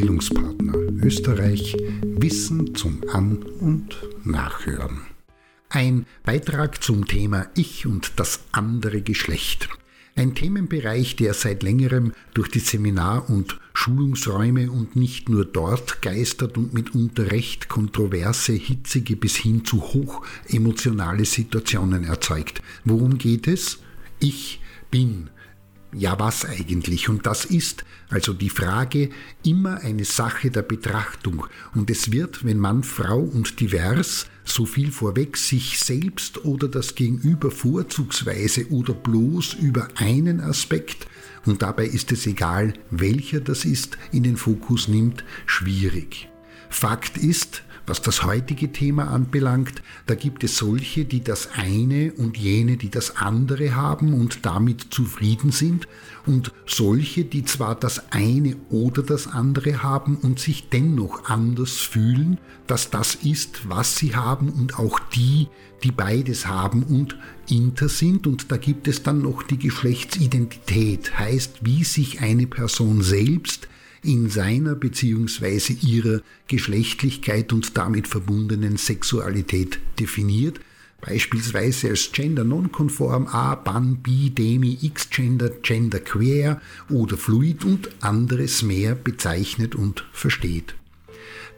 Bildungspartner Österreich Wissen zum An- und Nachhören. Ein Beitrag zum Thema Ich und das andere Geschlecht. Ein Themenbereich, der seit längerem durch die Seminar- und Schulungsräume und nicht nur dort geistert und mitunter recht kontroverse, hitzige bis hin zu hoch emotionale Situationen erzeugt. Worum geht es? Ich bin ja, was eigentlich? Und das ist also die Frage immer eine Sache der Betrachtung. Und es wird, wenn Mann, Frau und divers, so viel vorweg sich selbst oder das Gegenüber vorzugsweise oder bloß über einen Aspekt, und dabei ist es egal, welcher das ist, in den Fokus nimmt, schwierig. Fakt ist, was das heutige Thema anbelangt, da gibt es solche, die das eine und jene, die das andere haben und damit zufrieden sind. Und solche, die zwar das eine oder das andere haben und sich dennoch anders fühlen, dass das ist, was sie haben und auch die, die beides haben und inter sind. Und da gibt es dann noch die Geschlechtsidentität, heißt, wie sich eine Person selbst in seiner bzw. ihrer Geschlechtlichkeit und damit verbundenen Sexualität definiert, beispielsweise als Gender nonkonform, A, Ban, Bi, Demi, X-Gender, Gender Queer oder Fluid und anderes mehr bezeichnet und versteht.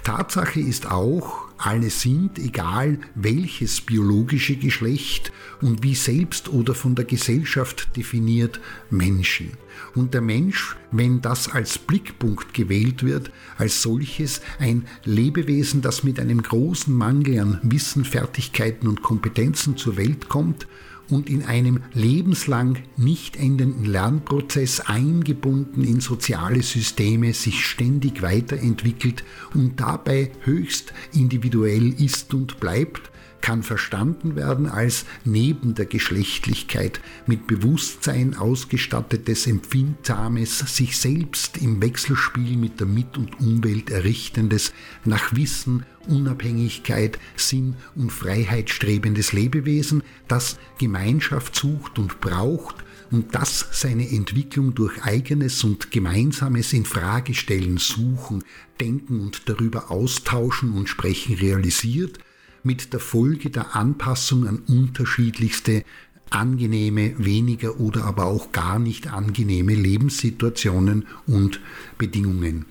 Tatsache ist auch, alle sind, egal welches biologische Geschlecht und wie selbst oder von der Gesellschaft definiert, Menschen. Und der Mensch, wenn das als Blickpunkt gewählt wird, als solches ein Lebewesen, das mit einem großen Mangel an Wissen, Fertigkeiten und Kompetenzen zur Welt kommt, und in einem lebenslang nicht endenden Lernprozess eingebunden in soziale Systeme sich ständig weiterentwickelt und dabei höchst individuell ist und bleibt, kann verstanden werden als neben der Geschlechtlichkeit mit Bewusstsein ausgestattetes, empfindsames, sich selbst im Wechselspiel mit der Mit- und Umwelt errichtendes, nach Wissen, Unabhängigkeit, Sinn und Freiheit strebendes Lebewesen, das Gemeinschaft sucht und braucht und das seine Entwicklung durch eigenes und gemeinsames Infragestellen, Suchen, Denken und darüber austauschen und sprechen realisiert, mit der Folge der Anpassung an unterschiedlichste angenehme, weniger oder aber auch gar nicht angenehme Lebenssituationen und Bedingungen.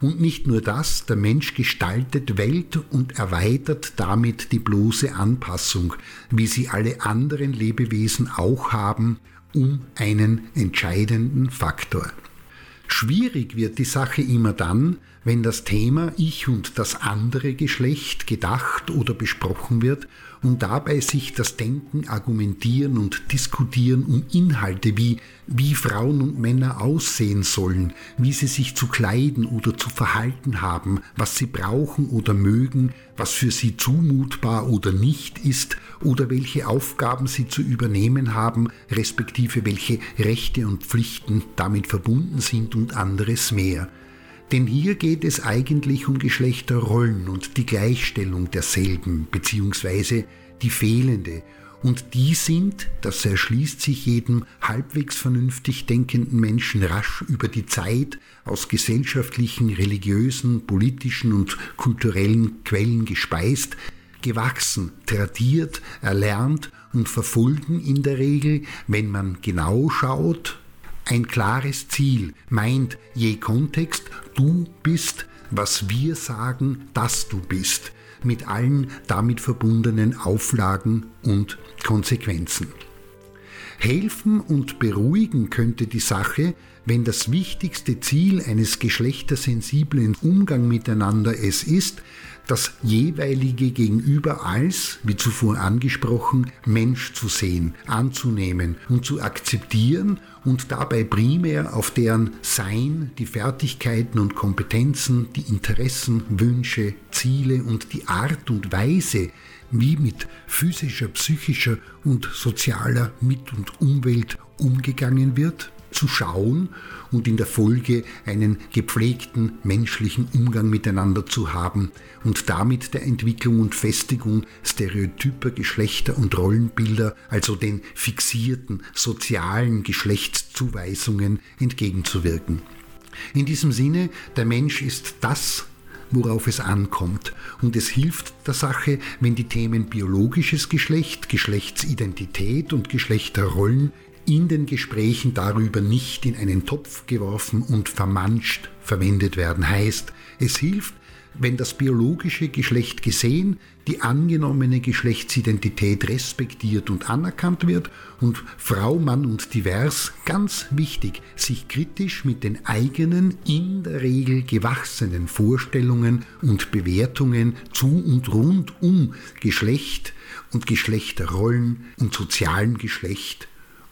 Und nicht nur das, der Mensch gestaltet Welt und erweitert damit die bloße Anpassung, wie sie alle anderen Lebewesen auch haben, um einen entscheidenden Faktor. Schwierig wird die Sache immer dann, wenn das Thema Ich und das andere Geschlecht gedacht oder besprochen wird und dabei sich das Denken, Argumentieren und Diskutieren um Inhalte wie wie Frauen und Männer aussehen sollen, wie sie sich zu kleiden oder zu verhalten haben, was sie brauchen oder mögen, was für sie zumutbar oder nicht ist oder welche Aufgaben sie zu übernehmen haben, respektive welche Rechte und Pflichten damit verbunden sind und anderes mehr. Denn hier geht es eigentlich um Geschlechterrollen und die Gleichstellung derselben, beziehungsweise die fehlende. Und die sind, das erschließt sich jedem halbwegs vernünftig denkenden Menschen rasch über die Zeit aus gesellschaftlichen, religiösen, politischen und kulturellen Quellen gespeist, gewachsen, tradiert, erlernt und verfolgen in der Regel, wenn man genau schaut, ein klares Ziel, meint je Kontext, du bist, was wir sagen, dass du bist, mit allen damit verbundenen Auflagen und Konsequenzen. Helfen und beruhigen könnte die Sache, wenn das wichtigste Ziel eines geschlechtersensiblen Umgang miteinander es ist, das jeweilige Gegenüber als, wie zuvor angesprochen, Mensch zu sehen, anzunehmen und zu akzeptieren und dabei primär auf deren Sein, die Fertigkeiten und Kompetenzen, die Interessen, Wünsche, Ziele und die Art und Weise, wie mit physischer, psychischer und sozialer Mit- und Umwelt umgegangen wird, zu schauen und in der Folge einen gepflegten menschlichen Umgang miteinander zu haben und damit der Entwicklung und Festigung stereotyper Geschlechter und Rollenbilder, also den fixierten sozialen Geschlechtszuweisungen entgegenzuwirken. In diesem Sinne, der Mensch ist das, worauf es ankommt. Und es hilft der Sache, wenn die Themen biologisches Geschlecht, Geschlechtsidentität und Geschlechterrollen in den Gesprächen darüber nicht in einen Topf geworfen und vermanscht verwendet werden. Heißt, es hilft, wenn das biologische Geschlecht gesehen, die angenommene Geschlechtsidentität respektiert und anerkannt wird und Frau, Mann und divers, ganz wichtig, sich kritisch mit den eigenen, in der Regel gewachsenen Vorstellungen und Bewertungen zu und rund um Geschlecht und Geschlechterrollen und sozialem Geschlecht